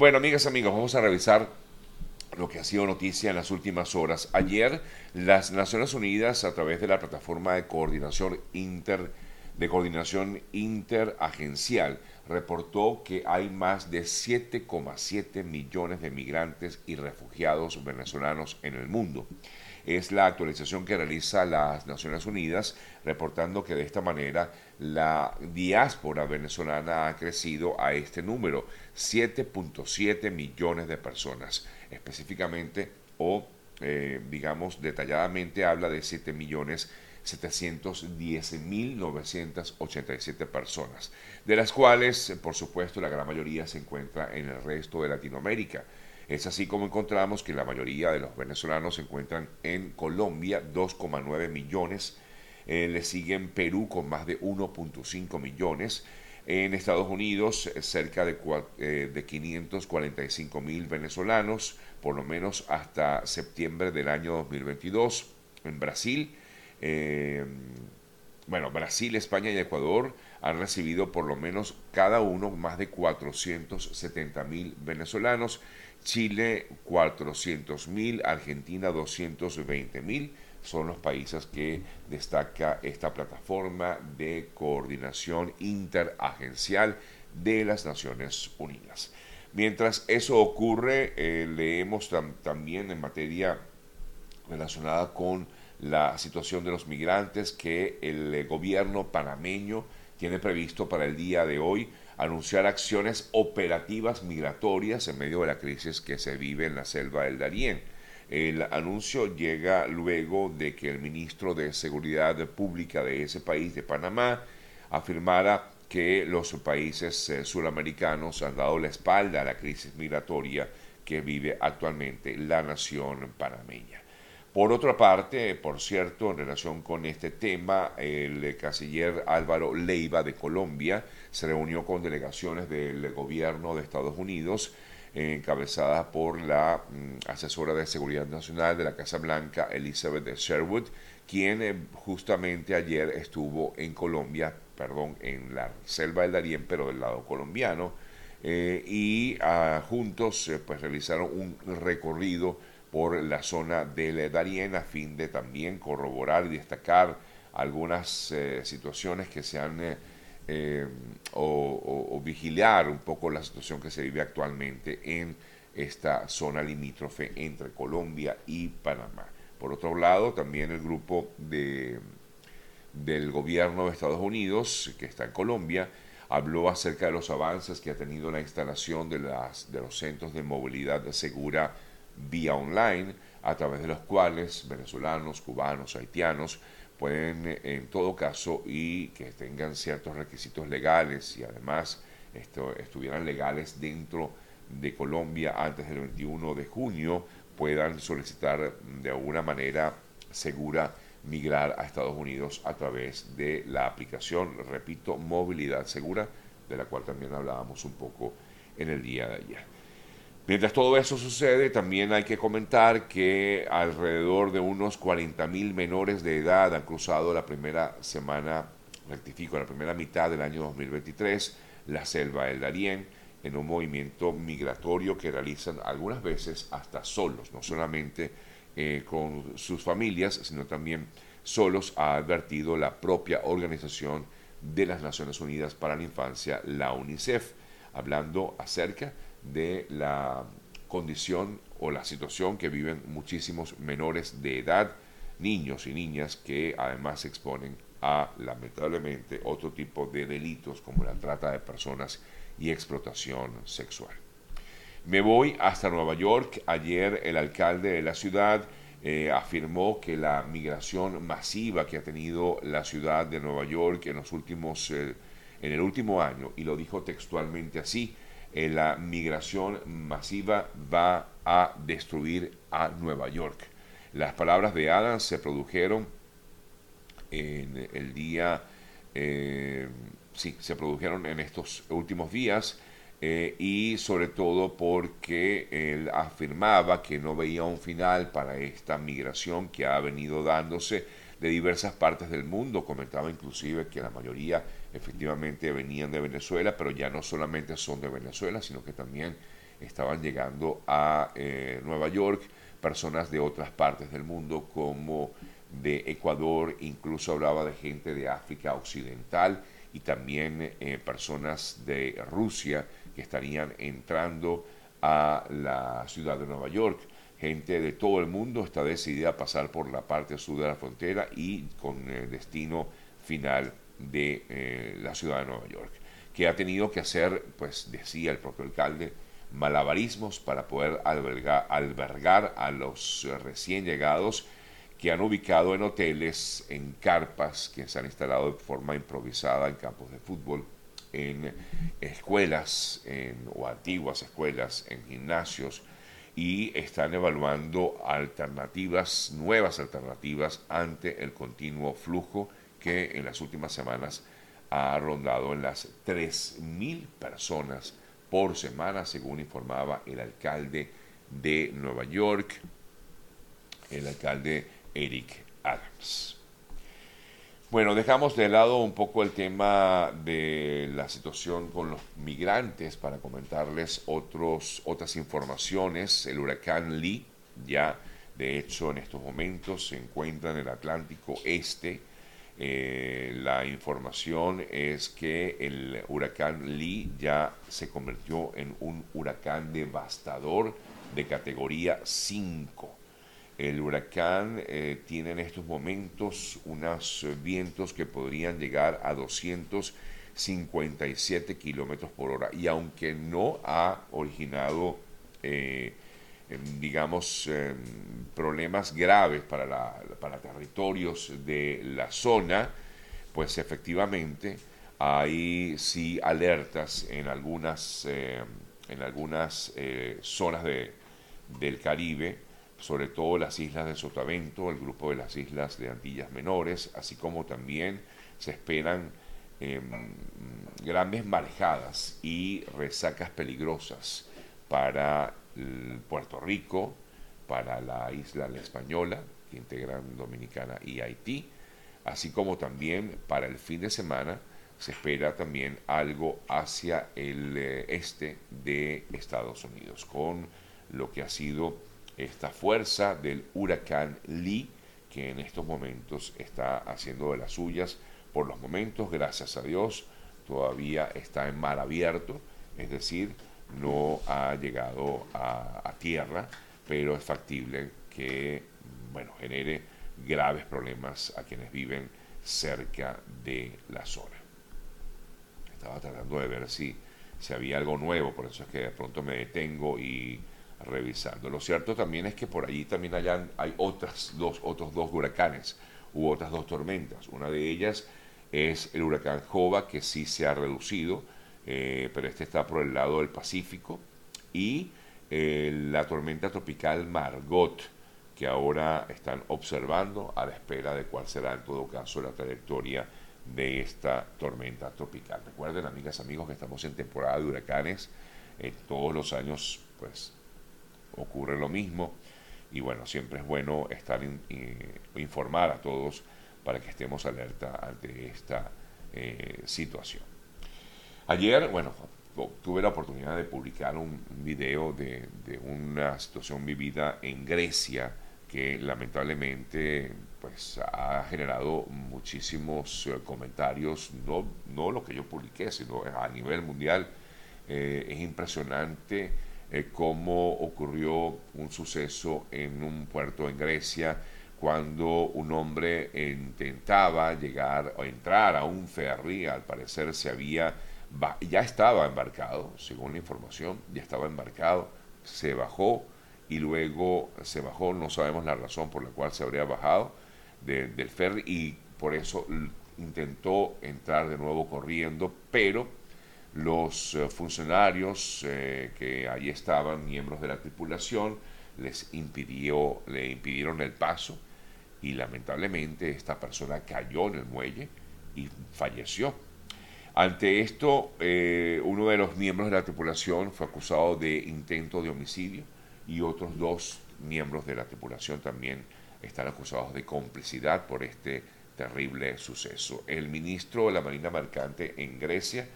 Bueno, amigas amigos, vamos a revisar lo que ha sido noticia en las últimas horas. Ayer, las Naciones Unidas, a través de la plataforma de coordinación inter de coordinación interagencial, reportó que hay más de 7,7 millones de migrantes y refugiados venezolanos en el mundo. Es la actualización que realiza las Naciones Unidas, reportando que de esta manera la diáspora venezolana ha crecido a este número, 7.7 millones de personas. Específicamente, o eh, digamos detalladamente, habla de 7 millones 710.987 personas, de las cuales, por supuesto, la gran mayoría se encuentra en el resto de Latinoamérica. Es así como encontramos que la mayoría de los venezolanos se encuentran en Colombia, 2,9 millones, eh, le siguen Perú con más de 1.5 millones, en Estados Unidos cerca de, eh, de 545 mil venezolanos, por lo menos hasta septiembre del año 2022, en Brasil eh, bueno, Brasil, España y Ecuador han recibido por lo menos cada uno más de 470 mil venezolanos, Chile 400 mil, Argentina 220 mil. Son los países que destaca esta plataforma de coordinación interagencial de las Naciones Unidas. Mientras eso ocurre, eh, leemos también en materia relacionada con la situación de los migrantes que el eh, gobierno panameño tiene previsto para el día de hoy anunciar acciones operativas migratorias en medio de la crisis que se vive en la selva del Darién. El anuncio llega luego de que el ministro de Seguridad Pública de ese país, de Panamá, afirmara que los países eh, suramericanos han dado la espalda a la crisis migratoria que vive actualmente la nación panameña. Por otra parte, por cierto, en relación con este tema, el canciller Álvaro Leiva de Colombia se reunió con delegaciones del gobierno de Estados Unidos, encabezadas por la mm, asesora de Seguridad Nacional de la Casa Blanca, Elizabeth Sherwood, quien eh, justamente ayer estuvo en Colombia, perdón, en la selva del Darién, pero del lado colombiano, eh, y ah, juntos eh, pues realizaron un recorrido por la zona del Darién a fin de también corroborar y destacar algunas eh, situaciones que se han eh, eh, o, vigilar un poco la situación que se vive actualmente en esta zona limítrofe entre Colombia y Panamá. Por otro lado, también el grupo de, del gobierno de Estados Unidos, que está en Colombia, habló acerca de los avances que ha tenido la instalación de, las, de los centros de movilidad segura vía online, a través de los cuales venezolanos, cubanos, haitianos pueden, en todo caso, y que tengan ciertos requisitos legales y además esto, estuvieran legales dentro de Colombia antes del 21 de junio, puedan solicitar de alguna manera segura migrar a Estados Unidos a través de la aplicación, repito, Movilidad Segura, de la cual también hablábamos un poco en el día de ayer. Mientras todo eso sucede, también hay que comentar que alrededor de unos 40.000 menores de edad han cruzado la primera semana, rectifico, la primera mitad del año 2023, la selva del Darién, en un movimiento migratorio que realizan algunas veces hasta solos, no solamente eh, con sus familias, sino también solos, ha advertido la propia Organización de las Naciones Unidas para la Infancia, la UNICEF, hablando acerca de la condición o la situación que viven muchísimos menores de edad, niños y niñas que además se exponen a lamentablemente otro tipo de delitos como la trata de personas y explotación sexual. Me voy hasta Nueva York. Ayer el alcalde de la ciudad eh, afirmó que la migración masiva que ha tenido la ciudad de Nueva York en los últimos eh, en el último año y lo dijo textualmente así eh, la migración masiva va a destruir a Nueva York. Las palabras de Adams se produjeron en el día, eh, sí, se produjeron en estos últimos días eh, y sobre todo porque él afirmaba que no veía un final para esta migración que ha venido dándose de diversas partes del mundo. Comentaba inclusive que la mayoría efectivamente venían de Venezuela, pero ya no solamente son de Venezuela, sino que también estaban llegando a eh, Nueva York personas de otras partes del mundo como de Ecuador, incluso hablaba de gente de África Occidental y también eh, personas de Rusia que estarían entrando a la ciudad de Nueva York. Gente de todo el mundo está decidida a pasar por la parte sur de la frontera y con el destino final de eh, la ciudad de Nueva York, que ha tenido que hacer, pues decía el propio alcalde, malabarismos para poder albergar, albergar a los recién llegados que han ubicado en hoteles, en carpas que se han instalado de forma improvisada en campos de fútbol, en escuelas o antiguas escuelas, en gimnasios, y están evaluando alternativas, nuevas alternativas ante el continuo flujo que en las últimas semanas ha rondado en las 3.000 personas por semana, según informaba el alcalde de Nueva York, el alcalde Eric Adams. Bueno, dejamos de lado un poco el tema de la situación con los migrantes para comentarles otros, otras informaciones. El huracán Lee ya, de hecho, en estos momentos se encuentra en el Atlántico Este. Eh, la información es que el huracán Lee ya se convirtió en un huracán devastador de categoría 5 el huracán eh, tiene en estos momentos unos vientos que podrían llegar a 257 kilómetros por hora. Y aunque no ha originado, eh, em, digamos, em, problemas graves para, para territorios de la zona, pues efectivamente hay sí alertas en algunas, em, en algunas eh, zonas de, del Caribe sobre todo las islas de Sotavento, el grupo de las islas de Antillas Menores, así como también se esperan em, grandes marejadas y resacas peligrosas para Puerto Rico, para la isla La Española, que integran Dominicana y Haití, así como también para el fin de semana se espera también algo hacia el eh, este de Estados Unidos, con lo que ha sido esta fuerza del huracán Lee, que en estos momentos está haciendo de las suyas. Por los momentos, gracias a Dios, todavía está en mar abierto, es decir, no ha llegado a, tierra, pero es factible que bueno, genere graves problemas a quienes viven cerca de la zona. Estaba tratando de ver si, si había algo nuevo, por eso es que de pronto me detengo y revisando. Lo cierto también es que por allí también hay otras dos, otros dos huracanes u otras dos tormentas. Una de ellas es el huracán Jova, que sí se ha reducido, eh, pero este está por el lado del Pacífico, y eh, la tormenta tropical Margot, que ahora están observando a la espera de cuál será en todo caso la trayectoria de esta tormenta tropical. Recuerden, amigas, amigos, que estamos en temporada de huracanes. todos los años, pues ocurre lo mismo. Y bueno, siempre es bueno estar informar a todos para que estemos alerta ante esta eh, situación. Ayer, bueno, tuve la oportunidad de publicar un, video de, una situación vivida en Grecia que lamentablemente pues ha generado muchísimos eh, comentarios, no, no lo que yo publiqué, sino a nivel mundial. Eh, es impresionante eh, cómo ocurrió un suceso en un puerto en Grecia cuando un hombre intentaba llegar o entrar a un ferry, al parecer se había, ya estaba embarcado, según la información, ya estaba embarcado, se bajó y luego se bajó, no sabemos la razón por la cual se habría bajado del ferry y por eso intentó entrar de nuevo corriendo, pero los eh, funcionarios eh, que ahí estaban, miembros de la tripulación, les impidió, le impidieron el paso y lamentablemente esta persona cayó en el muelle y falleció. Ante esto, eh, uno de los miembros de la tripulación fue acusado de intento de homicidio y otros dos miembros de la tripulación también están acusados de complicidad por este terrible suceso. El ministro de la Marina Mercante en Grecia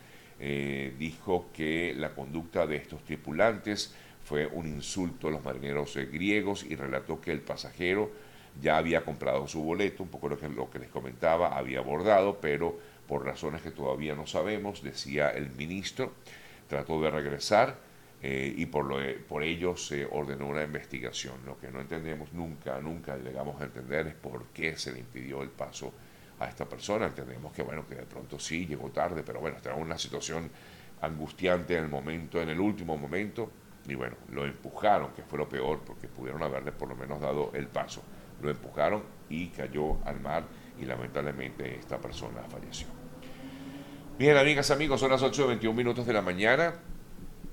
eh, dijo que la conducta de estos tripulantes fue un insulto a los marineros eh, griegos y relató que el pasajero ya había comprado su boleto, un poco lo que, lo que les comentaba, había abordado, pero por razones que todavía no sabemos, decía el ministro, trató de regresar eh, y por, lo, por ello se ordenó una investigación. Lo que no entendemos nunca, nunca llegamos a entender es por qué se le impidió el paso a esta persona. Entendemos que, bueno, que de pronto sí llegó tarde, pero bueno, estaba en una situación angustiante en el momento, en el último momento, y bueno, lo empujaron, que fue lo peor, porque pudieron haberle por lo menos dado el paso. Lo empujaron y cayó al mar y lamentablemente esta persona falleció. Bien, amigas, amigos, son las 8.21 minutos de la mañana.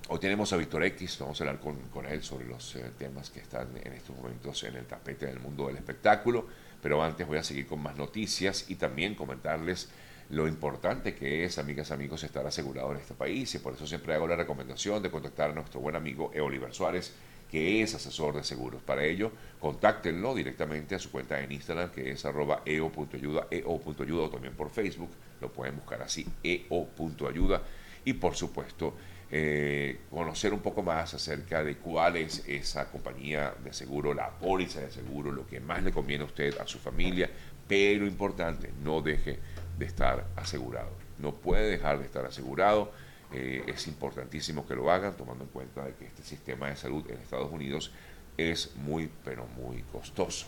Hoy tenemos a Víctor X, vamos a hablar con, él sobre los eh, temas que están en estos momentos en el tapete del mundo del espectáculo, pero antes voy a seguir con más noticias y también comentarles lo importante que es, amigas, amigos, estar asegurado en este país y por eso siempre hago la recomendación de contactar a nuestro buen amigo Oliver Suárez, que es asesor de seguros. Para ello, contáctenlo directamente a su cuenta en Instagram, que es arroba eo.ayuda, eo.ayuda o también por Facebook, lo pueden buscar así, eo.ayuda. Y por supuesto, eh, conocer un poco más acerca de cuál es esa compañía de seguro, la póliza de seguro, lo que más le conviene a usted, a su familia, pero importante, no deje de estar asegurado. No puede dejar de estar asegurado. Eh, es importantísimo que lo hagan, tomando en cuenta que este sistema de salud en Estados Unidos es muy, pero muy costoso.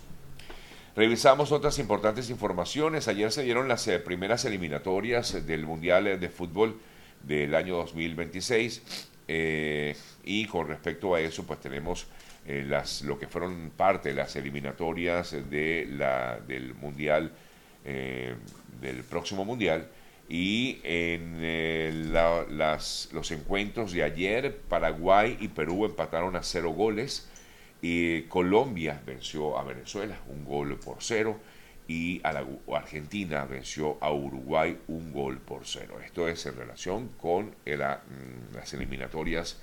Revisamos otras importantes informaciones. Ayer se dieron las eh, primeras eliminatorias del Mundial de Fútbol del año 2026 eh, y con respecto a eso pues tenemos las, lo que fueron parte de las eliminatorias de la, del Mundial del próximo Mundial. Y en eh, las, los encuentros de ayer, Paraguay y Perú empataron a cero goles. Y Colombia venció a Venezuela un gol por cero. Y Argentina venció a Uruguay un gol por cero. Esto es en relación con mm, las eliminatorias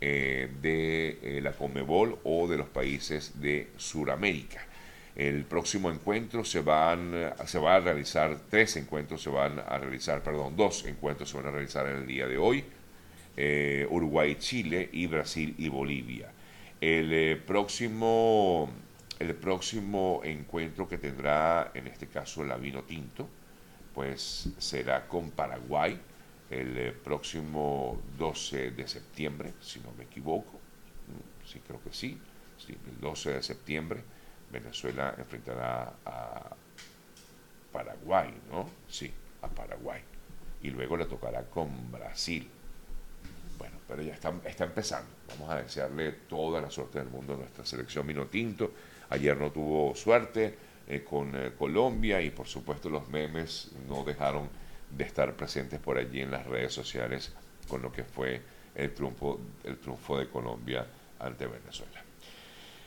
eh, de eh, la Conmebol o de los países de Sudamérica. El próximo encuentro se van se va a realizar tres encuentros se van a realizar, perdón, dos encuentros se van a realizar en el día de hoy. Eh, Uruguay, Chile y Brasil y Bolivia. El eh, próximo el próximo encuentro que tendrá en este caso la Vino Tinto, pues será con Paraguay el eh, próximo 12 de septiembre, si no me equivoco. Mm, sí, creo que sí, el 12 de septiembre Venezuela enfrentará a Paraguay, ¿no? Sí, a Paraguay. Y luego le tocará con Brasil. Bueno, pero ya está, está empezando. Vamos a desearle toda la suerte del mundo a nuestra selección Minotinto. Ayer no tuvo suerte eh, con eh, Colombia y por supuesto los memes no dejaron de estar presentes por allí en las redes sociales con lo que fue el triunfo, el triunfo de Colombia ante Venezuela.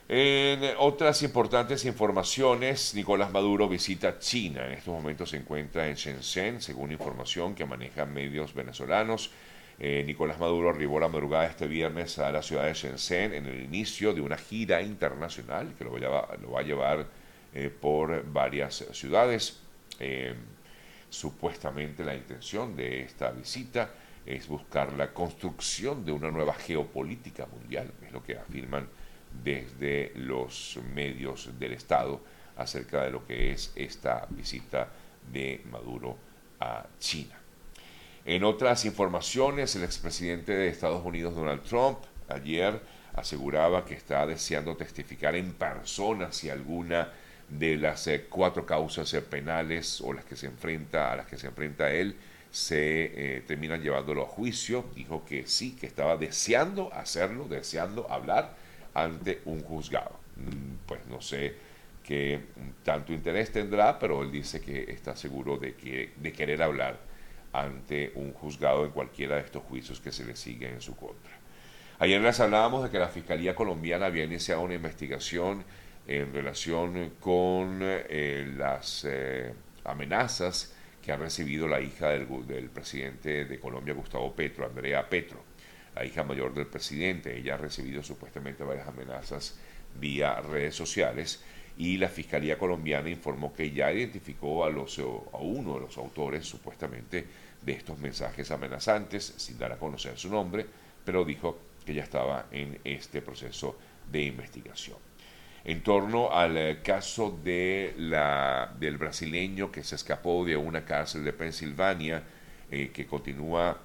En otras importantes informaciones, Nicolás Maduro visita China. En estos momentos se encuentra en Shenzhen, según información que manejan medios venezolanos. Eh, Nicolás Maduro arribó la madrugada este viernes a la ciudad de Shenzhen en el inicio de una gira internacional que lo va a llevar, eh, por varias ciudades. Eh, supuestamente la intención de esta visita es buscar la construcción de una nueva geopolítica mundial, es lo que afirman desde los medios del Estado acerca de lo que es esta visita de Maduro a China. En otras informaciones, el expresidente de Estados Unidos, Donald Trump, ayer aseguraba que está deseando testificar en persona si alguna de las eh, cuatro causas eh, penales o las que se enfrenta a las que se enfrenta él se eh, terminan llevándolo a juicio. Dijo que sí, que estaba deseando hacerlo, deseando hablar ante un juzgado. Mm, pues no sé qué tanto interés tendrá, pero él dice que está seguro de, que, de querer hablar ante un juzgado en cualquiera de estos juicios que se le siguen en su contra. Ayer les hablábamos de que la Fiscalía colombiana había iniciado una investigación en relación con eh, las eh, amenazas que ha recibido la hija del, del presidente de Colombia, Gustavo Petro, Andrea Petro la hija mayor del presidente. Ella ha recibido supuestamente varias amenazas vía redes sociales y la Fiscalía colombiana informó que ya identificó a, los, a uno de los autores supuestamente de estos mensajes amenazantes, sin dar a conocer su nombre, pero dijo que ya estaba en este proceso de investigación. En torno al eh, caso de la, del brasileño que se escapó de una cárcel de Pensilvania, eh, que continúa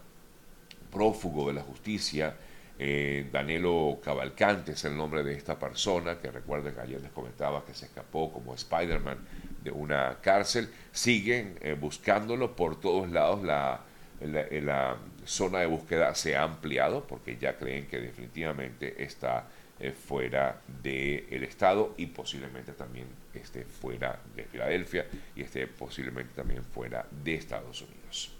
prófugo de la justicia, eh, Danilo Cavalcante es el nombre de esta persona, que recuerden que ayer les comentaba que se escapó como Spider-Man de una cárcel. Siguen buscándolo por todos lados. La, la, zona de búsqueda se ha ampliado porque ya creen que definitivamente está eh, fuera del Estado y posiblemente también esté fuera de Filadelfia y esté posiblemente también fuera de Estados Unidos.